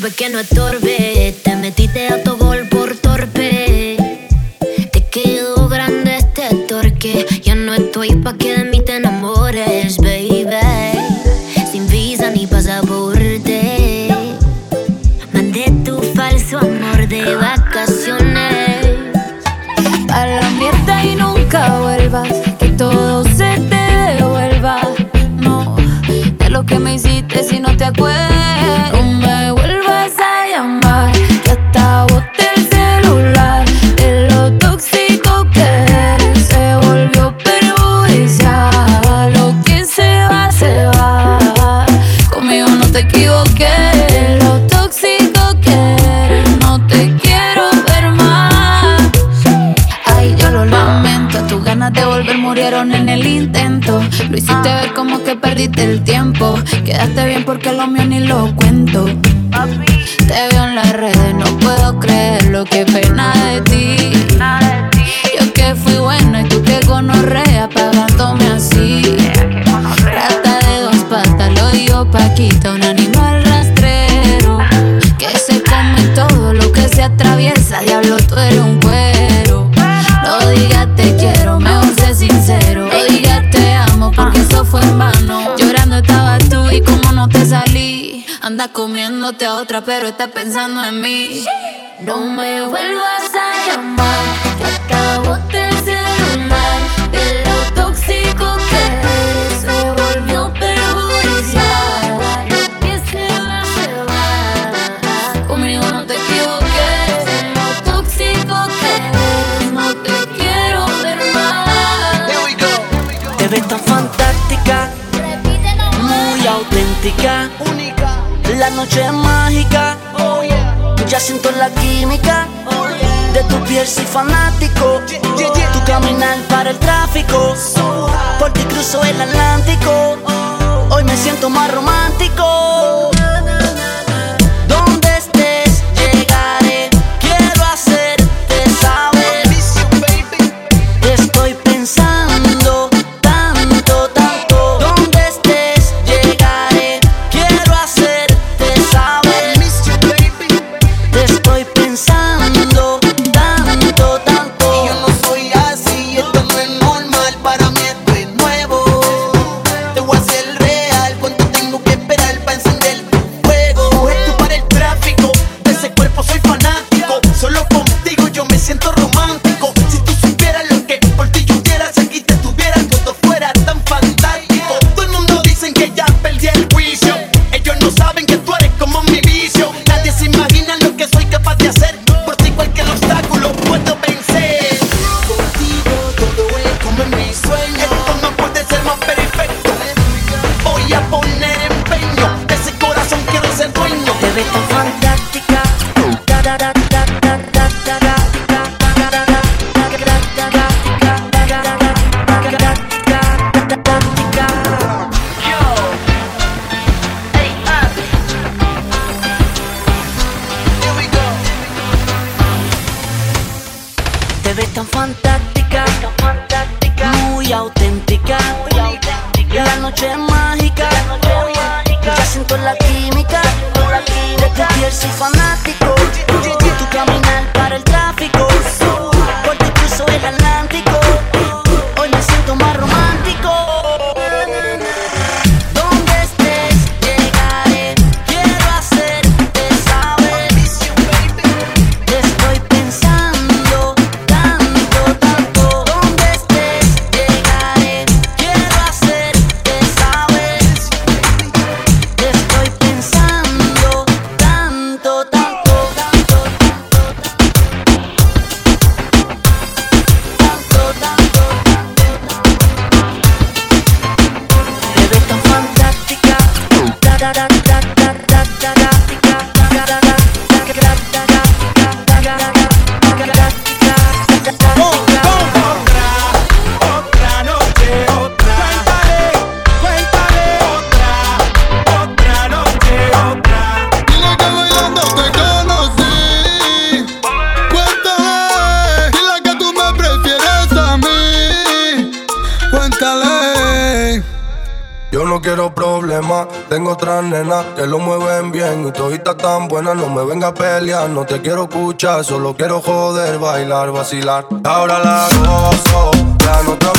decir, porque no es porque lo mío ni loco Anda comiéndote a otra, pero está pensando en mí. No me vuelvas a llamar, que acabaste el celular. De lo tóxico que eres, se volvió perjudicial. Lo que se va, se va. Conmigo no te equivoques. De lo tóxico que eres, no te quiero ver más. Here we go. Te ves tan fantástica, Repítelo muy auténtica. Única la noche es mágica. Oh, yeah. Ya siento la química. Oh, de tu piel soy fanático. Yeah, tu caminar para el tráfico. So Por ti cruzo el Atlántico. Oh. Hoy me siento más romántico. da da da da da Cuando te quiero escuchar, solo quiero joder, bailar, vacilar. Ahora la gozo, ya no tengo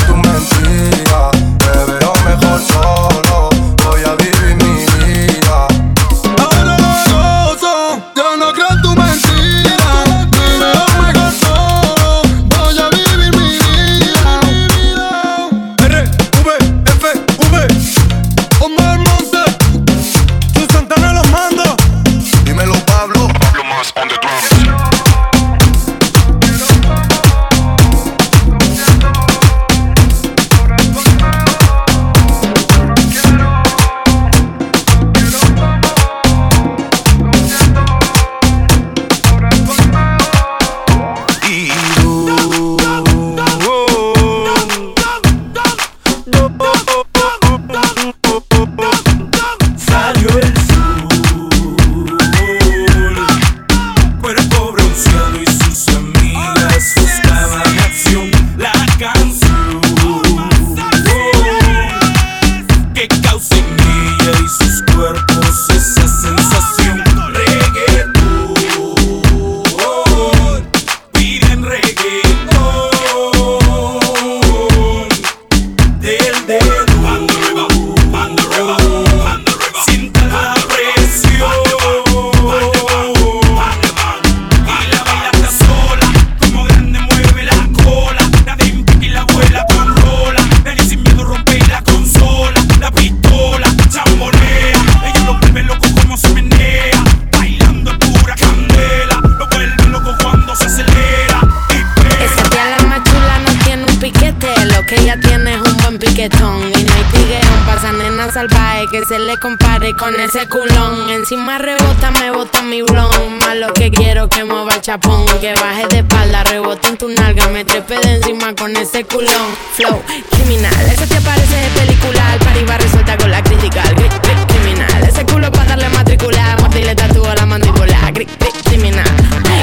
Criminal, esa tía parece de película. Va resuelta con la crítica. Gri- gri- criminal, ese culo pa' darle matricular. Mordi le tatúa la mandíbula. Gri- gri- criminal,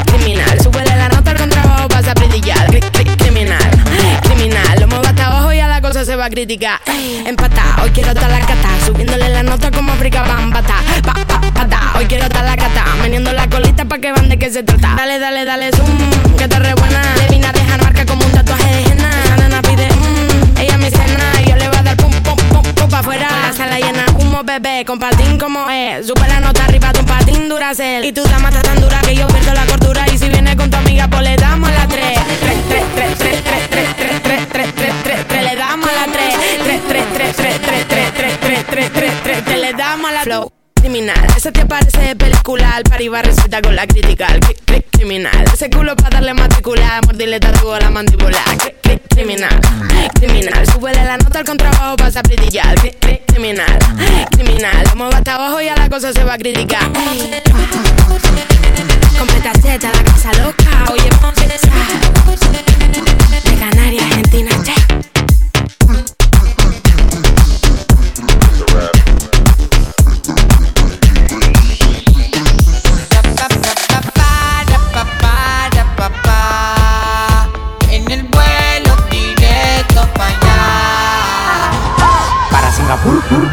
criminal. Súbele la nota al contrabajo, pasa a brillar. Criminal, criminal. Lo muevo hasta abajo y a la cosa se va a criticar. Empata, hoy quiero estar la cata. Subiéndole la nota como África Bambata. Pa, pa, pata, hoy quiero estar la cata. Meneando la colita pa' que van de qué se trata. Dale, dale, dale, zoom, que está re buena. Le vine a dejar marca como un tatuaje de henna. Nena pide, mmm. Y yo le voy a dar pum, pum, pum, pum pa' afuera. La sala llena, humo, bebé, con patín como es. Sube la nota arriba de un patín duracel. Y tu dama está tan dura que yo pierdo la cordura. Y si viene con tu amiga, pues le damos la tres. Tres, tres, tres, tres, tres, tres, tres, tres, tres, tres, tres, le damos la tres. Tres, tres, tres, tres, tres, tres, tres, tres, tres, tres, tres, tres, le damos la flow. Criminal, ese te parece de película, al pari va resulta con la crítica, cri- cri- criminal, ese culo pa' darle matricular, mordirle tatu a la mandíbula, criminal, criminal, súbele la nota al contrabajo, pasa a criminal, criminal, lo muevo hasta abajo y a la cosa se va a criticar. Completa Z, la casa loca, oye, ponte de Canarias, Argentina, che.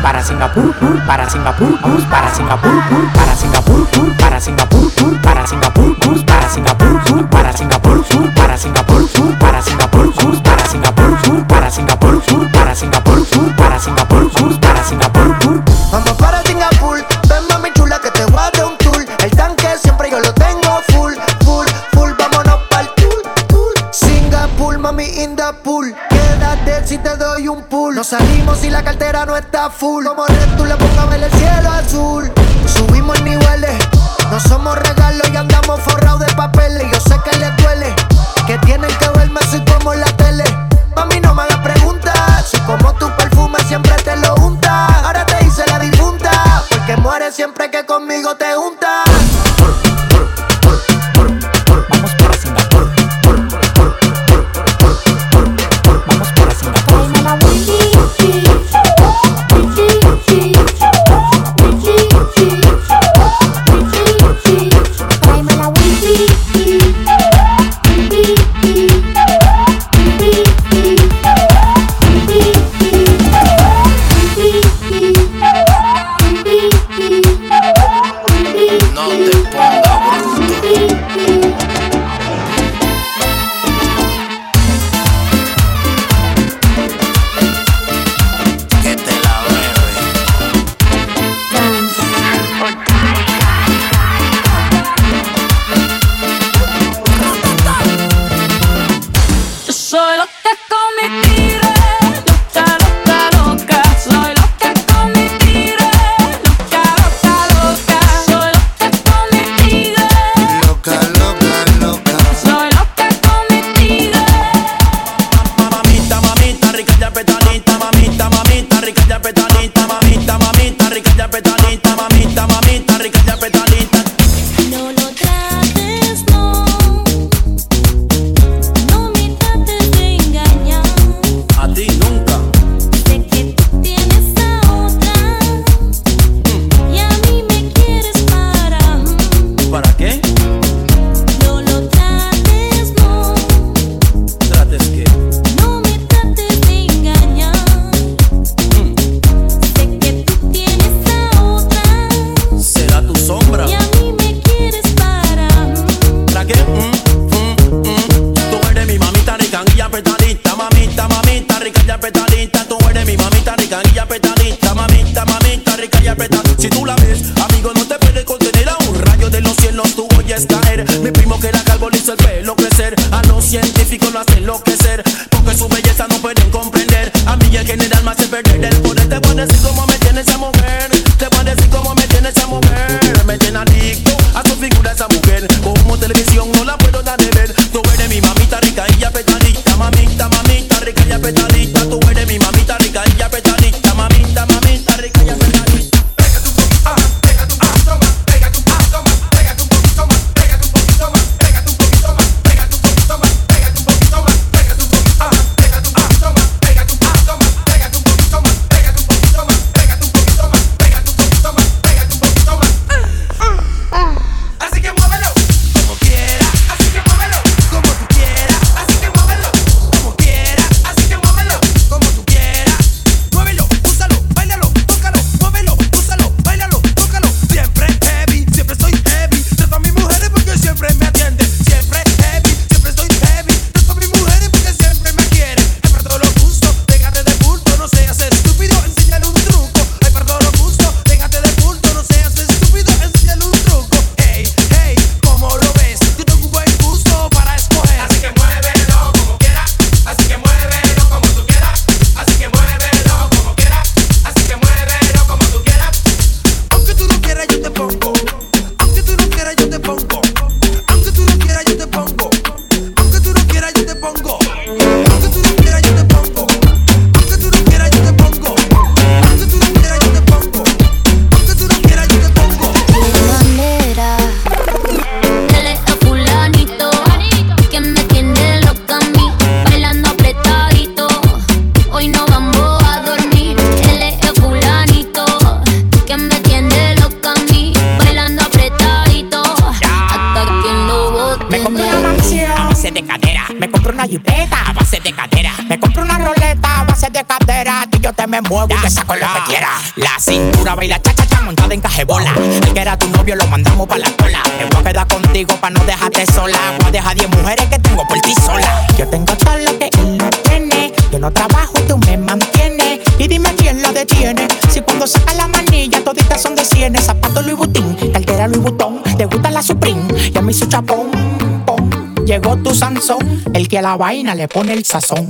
Para Singapur, pur, para Singapur, pur, para Singapur, pur, para Singapur, pur, para Singapur, pur, para Singapur, pur, para Singapur, pur, para Singapur, pur, para Singapur, pur, para Singapur, pur, para Singapur, pur, para Singapur, pur, para Singapur, para Singapur, para Singapur, para Singapur, Nos salimos si la cartera no está full. Como Red tú le pongo a ver el cielo azul. Subimos niveles, no somos que a la vaina le pone el sazón.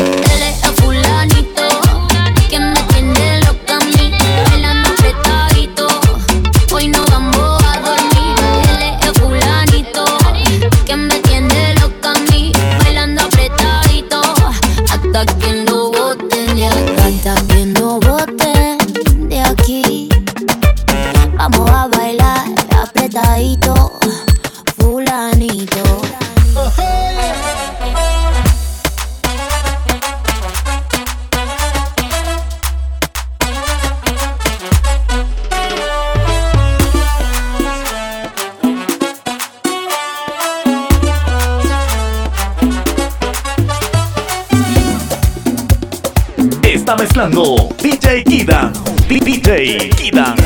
está mezclando DJ Kidan. DJ Kidan.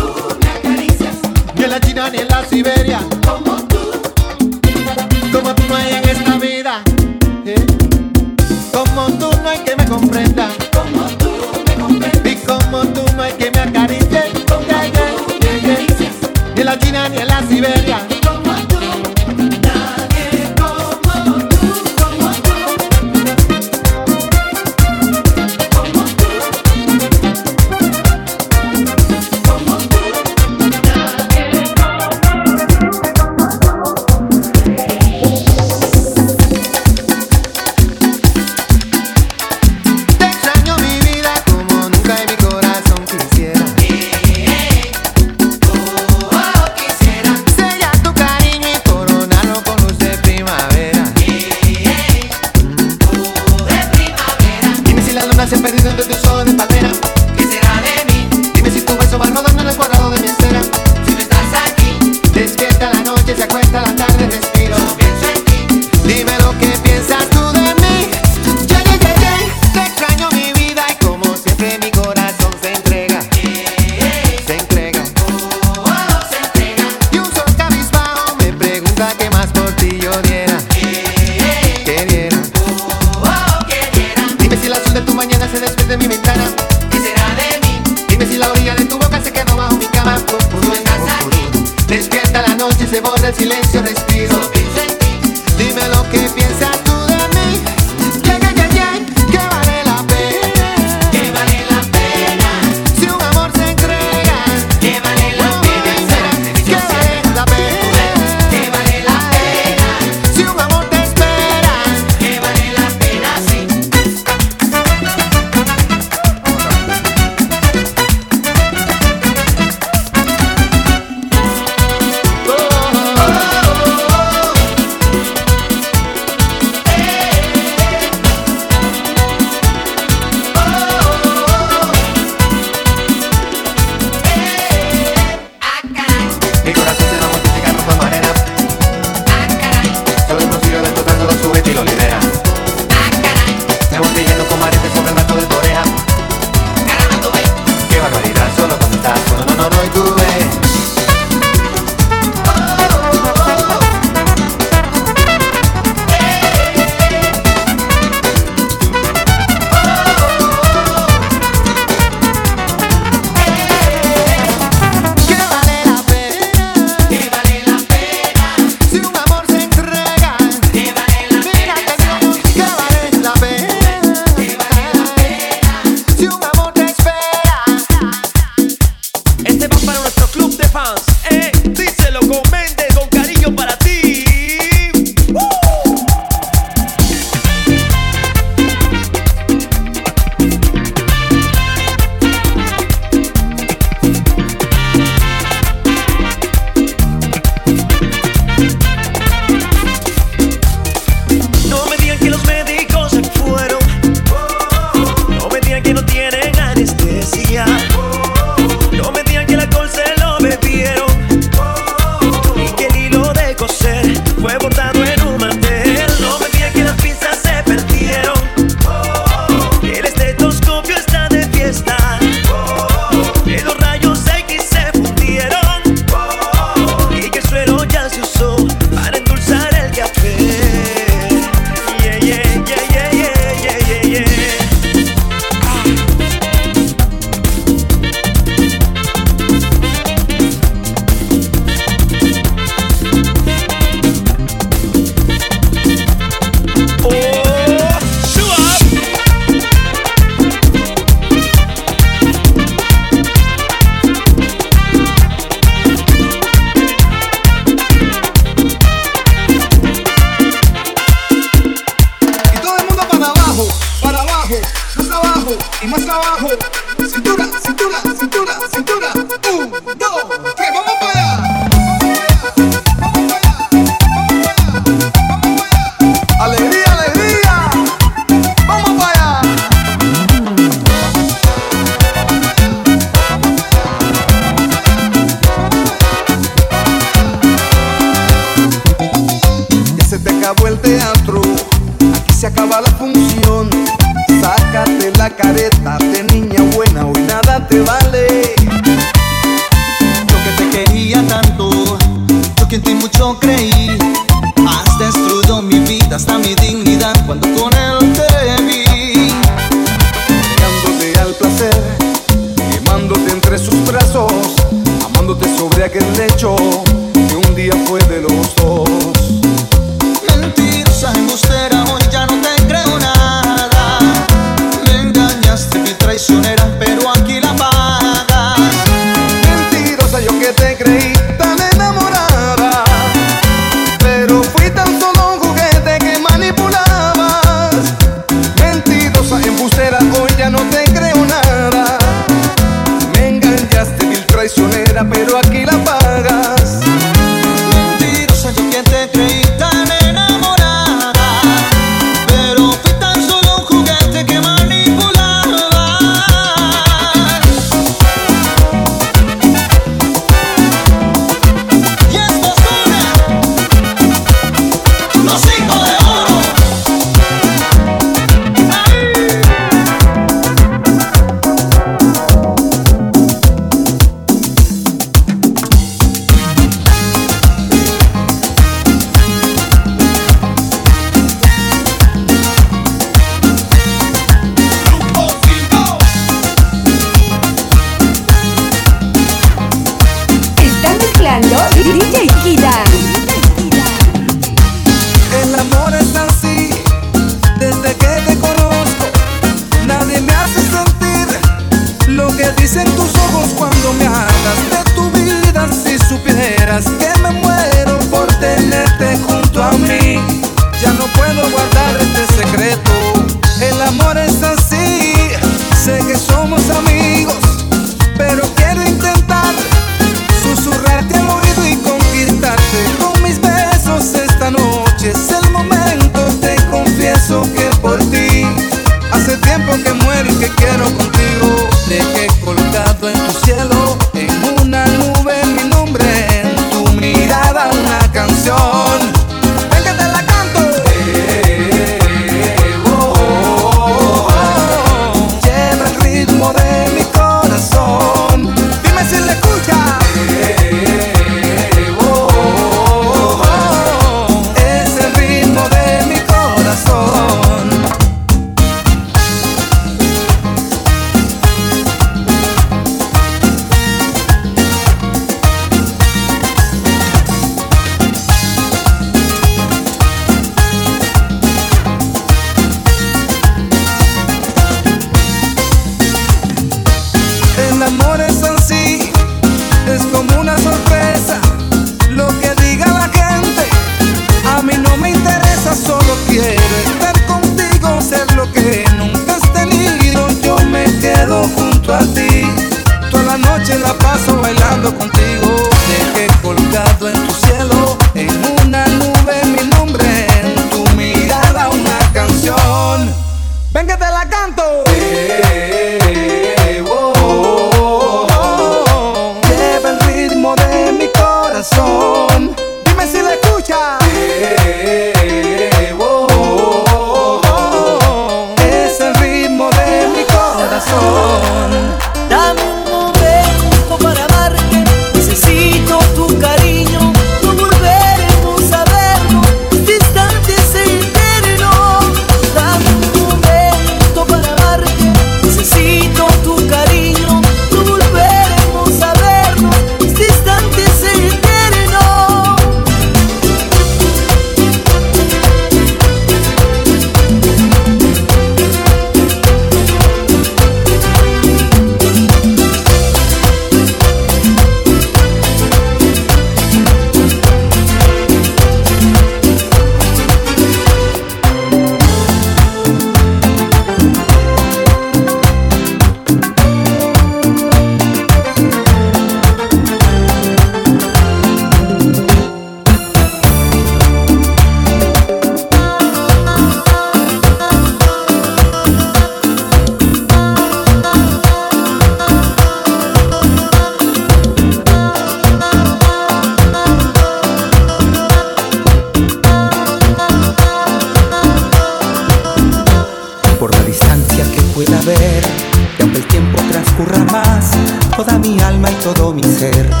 Todo mi ser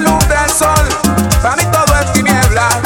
luz del sol, para mí todo es tiniebla.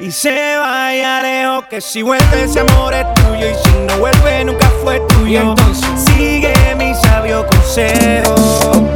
y se vaya lejos. Que si vuelve ese amor es tuyo y si no vuelve nunca fue tuyo. Entonces sigue mi sabio consejo.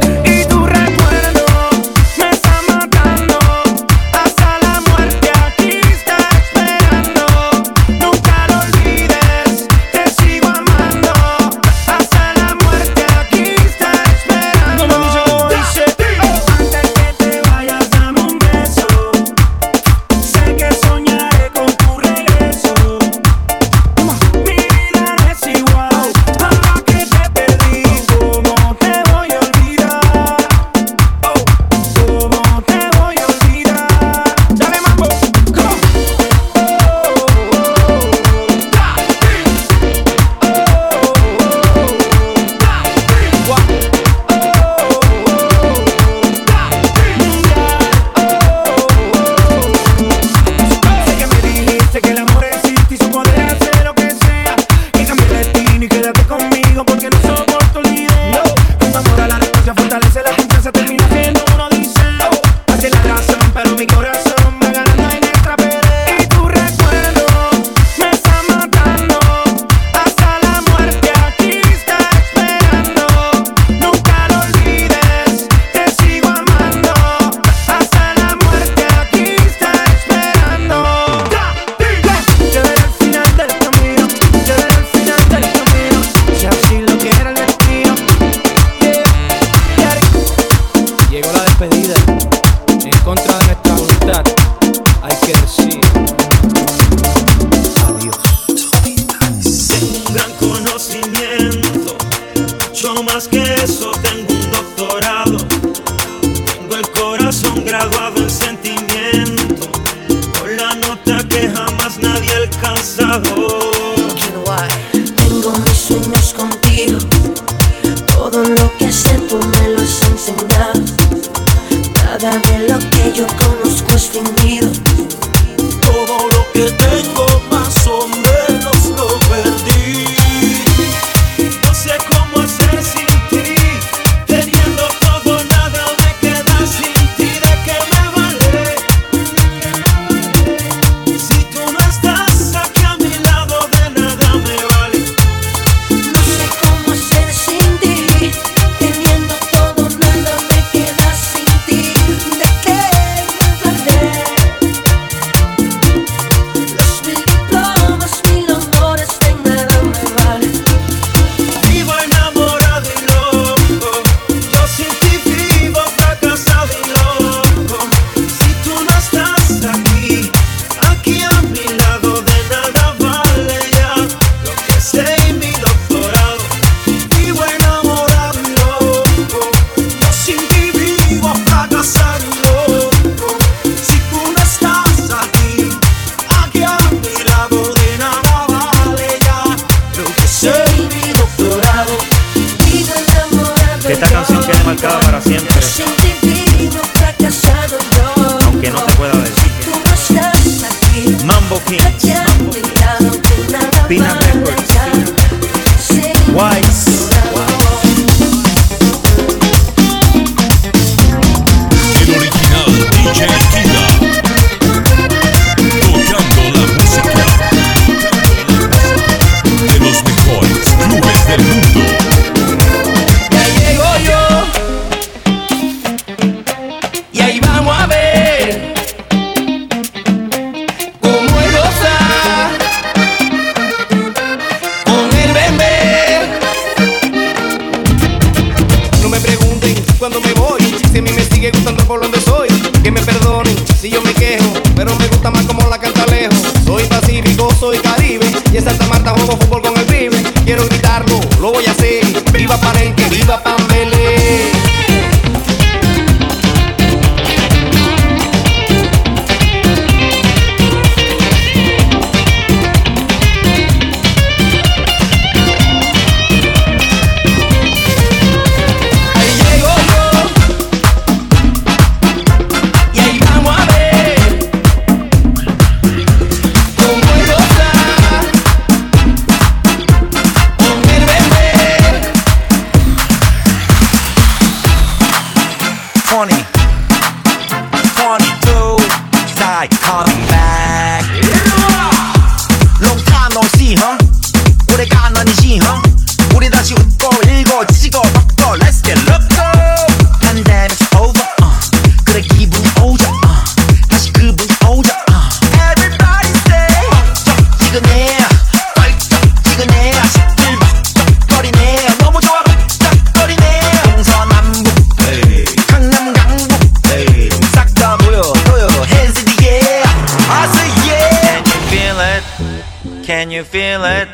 que esta canción quede marcada para siempre. Aunque no te pueda decir. Mambo King.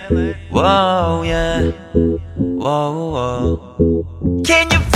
Whoa, yeah. Whoa, whoa. Can you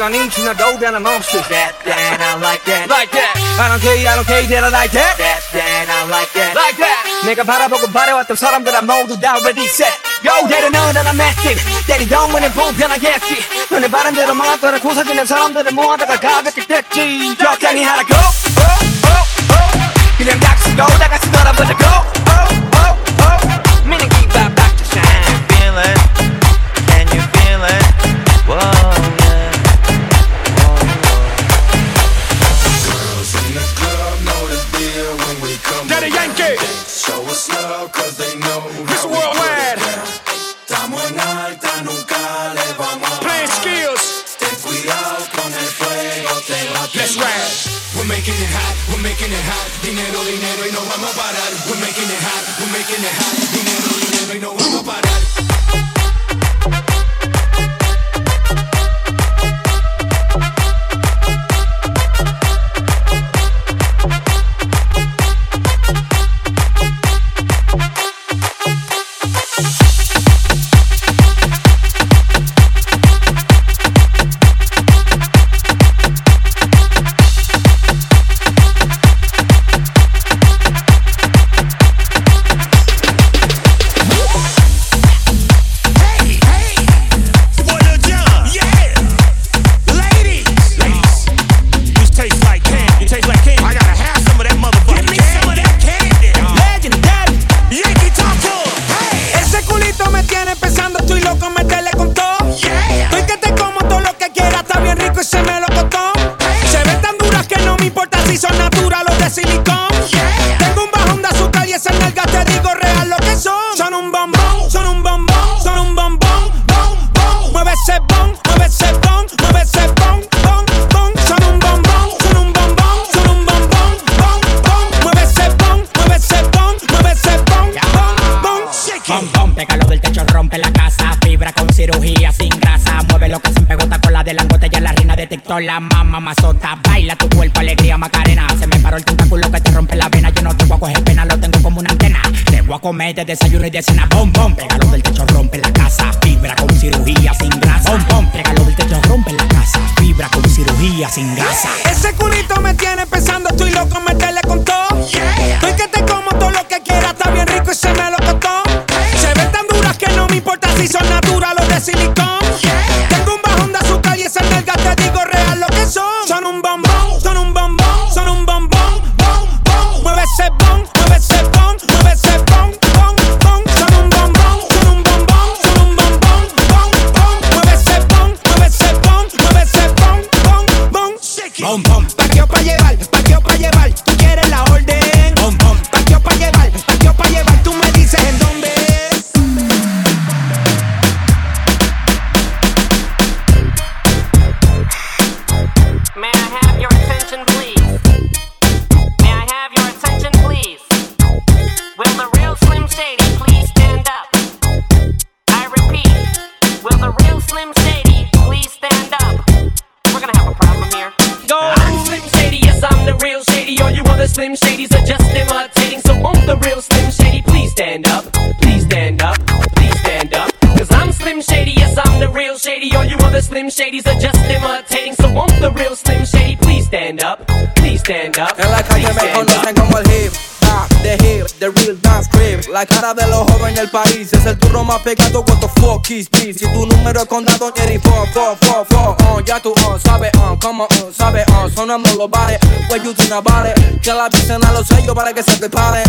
시간이 지나도 then I'm off shit That then I like that Like that I don't care I don't care that I like that That then I like that Like that 내가 바라보고 바래왔던 사람들아 모두 다 already set Go 때려 넣어 난 맥힌 때리던 문은 불편하겠지 눈에 바람대로 망하더라 고사지는 사람들을 모아다가 가볍게 됐지 적당히 하라고 그냥 닥치고 다같이 놀아보자고 Si tu número es condado, Jerry, fo, fo, fo, fo, on. Ya tú, on, sabe, on, como, on, sabe, on. Sonando los bares, what you about it? Que la avisen a los sellos para que se preparen.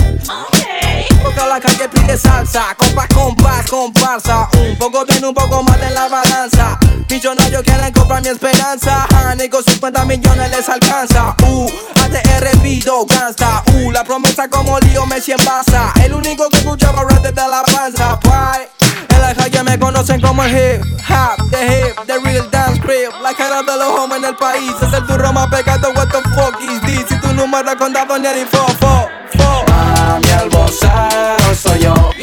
Porque la calle pide salsa, compas, compas, comparsa. Un poco bien, un poco más de la balanza. Millonarios quieren comprar mi esperanza. Ni con 50 millones les alcanza. Uh, ATR pido gangsta. Uh, la promesa como lío Messi en Barça. El único que escuchaba rap desde la panza. Bye. En la calle me conocen como el hip hop, the hip, the real dance crib. La cara de los hombres en el país es el turro más pegado. What the fuck is this? Si tu número es condado, ni fo, fo, fo. Mami, el vocero soy yo.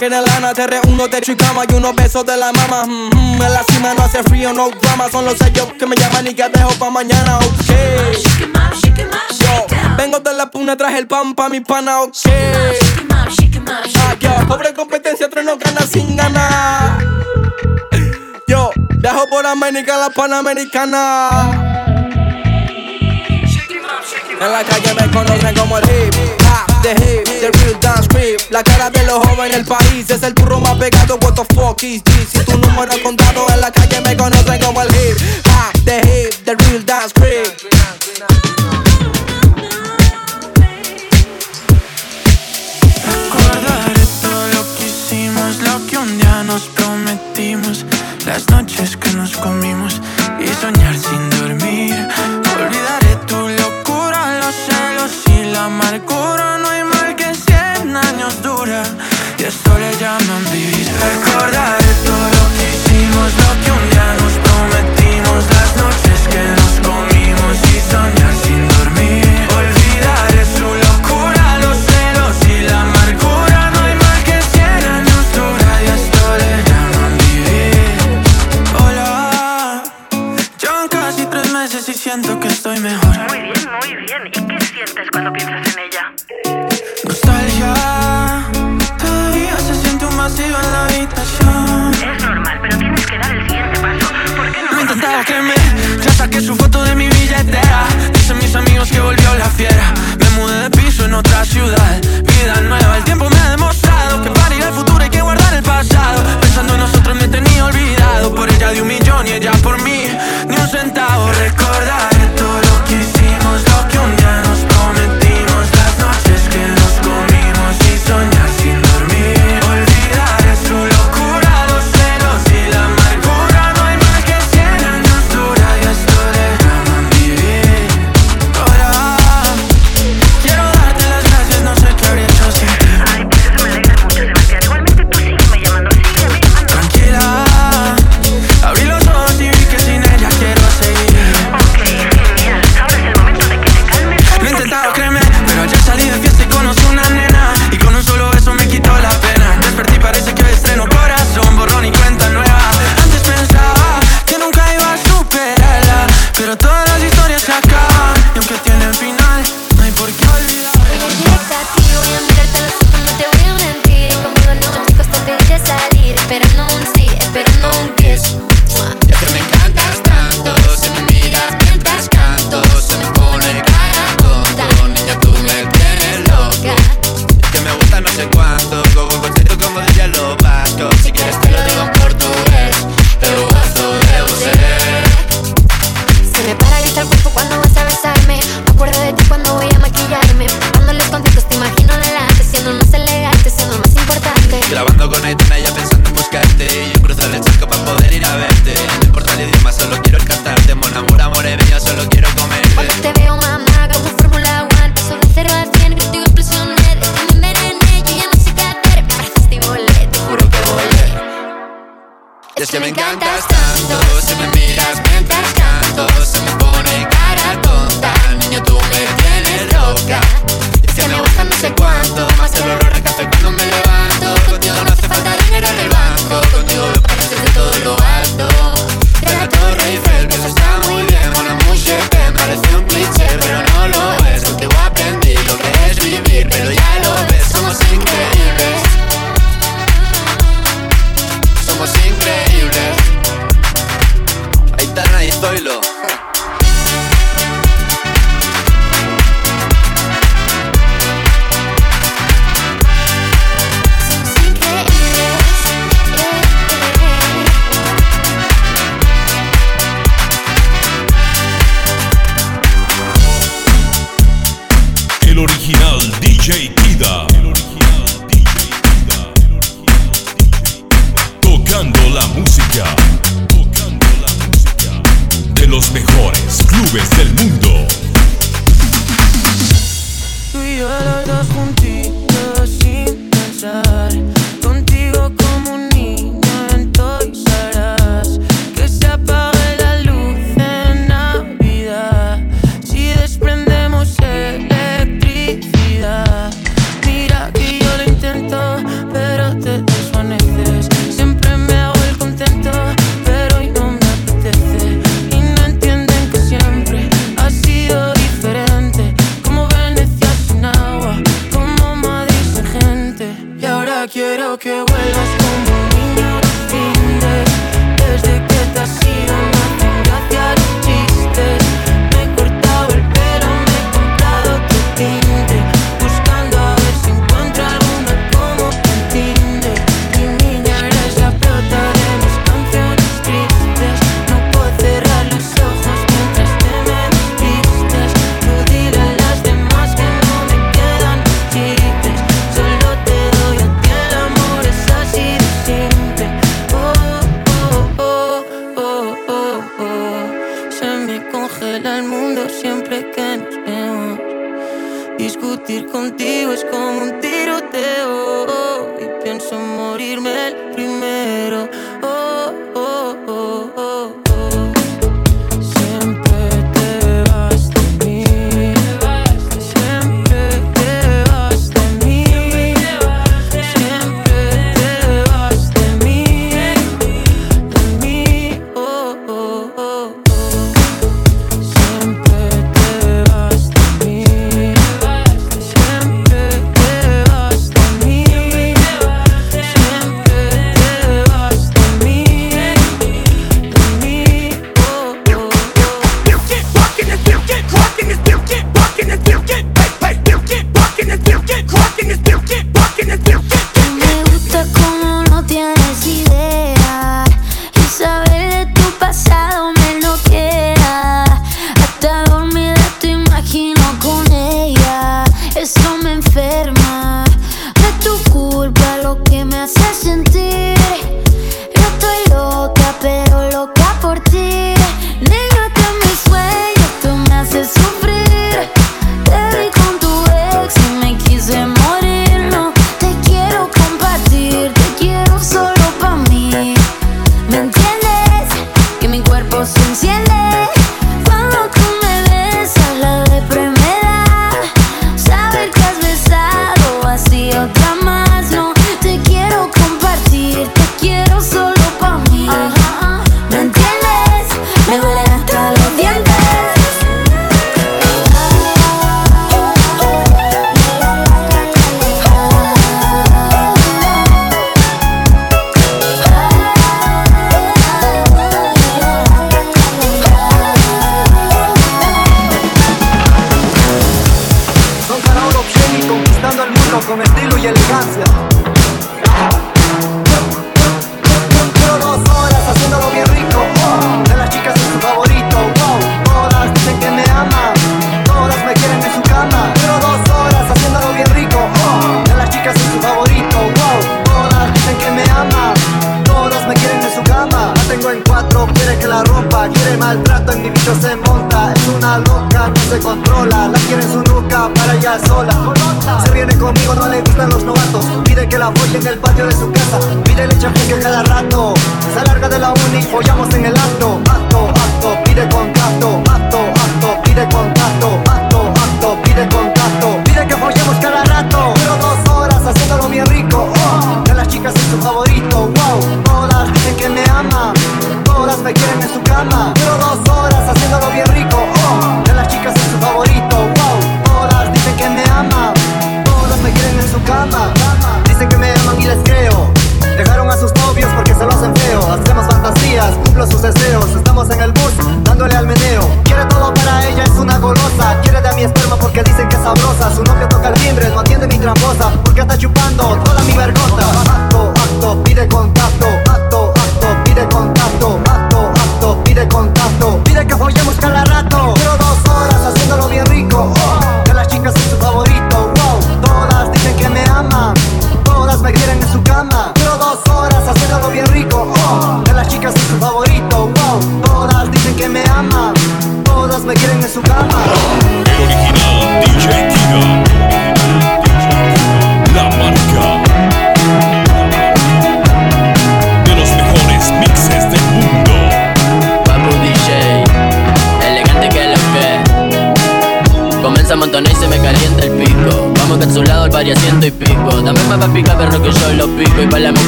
Quieren lana Te reúno techo y cama y unos besos de la mama. Mm, mm, En la cima no hace frío, no drama. Son los sellos que me llaman y que dejo pa' mañana, ok. Yo, vengo de la puna, traje el pan pa' mi pana, ok. Ah, yo, pobre competencia, otro no gana sin ganar. Yo, dejo por América la panamericana. En la calle me conocen como el hip hop, the hip, the real dance crib. La cara de los jóvenes del país es el turro más pegado. What the fuck is this? Si tu número es contado en la calle me conocen como el hip hop, the hip, the real dance crib. Recordaré todo lo que hicimos, lo que un día nos prometimos, las noches que nos comimos su foto de mi billetera. Dicen mis amigos que volvió la fiera. Me mudé de piso en otra ciudad. Vida nueva, el tiempo me ha demostrado que para ir al futuro hay que guardar el pasado. Pensando en nosotros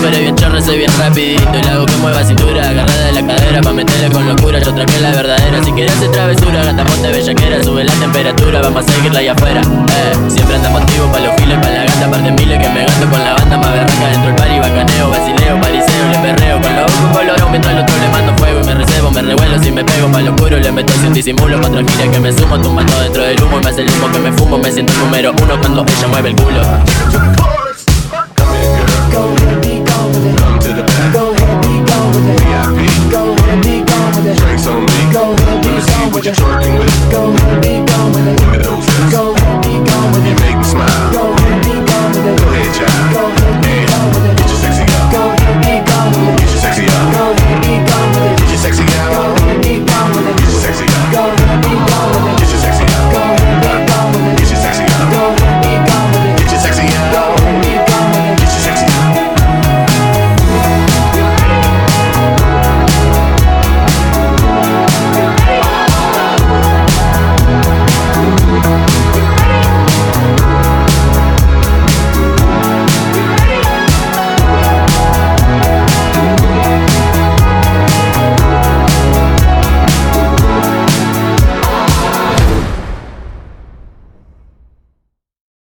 mujeres bien chorra, soy bien rapidito. Y la hago que mueva cintura, agarrada de la cadera, pa' meterle con locura. Yo traje la verdadera. Si quieres hacer travesura, gata ponte bellaquera, sube la temperatura, vamos a seguirla allá afuera. Eh, siempre anda motivo pa' los files, pa' la gata, par de miles que me gasto con la banda más berraca dentro del party, bacaneo, basileo, pariseo, le perreo con boca un colorón mientras el otro le mando fuego y me recebo, me revuelo si me pego pa' lo oscuro, le meto sin disimulo, pa' tranquila que me sumo, tumbando dentro del humo y me hace el humo que me fumo, me siento número uno cuando ella mueve el culo. You're twerking with.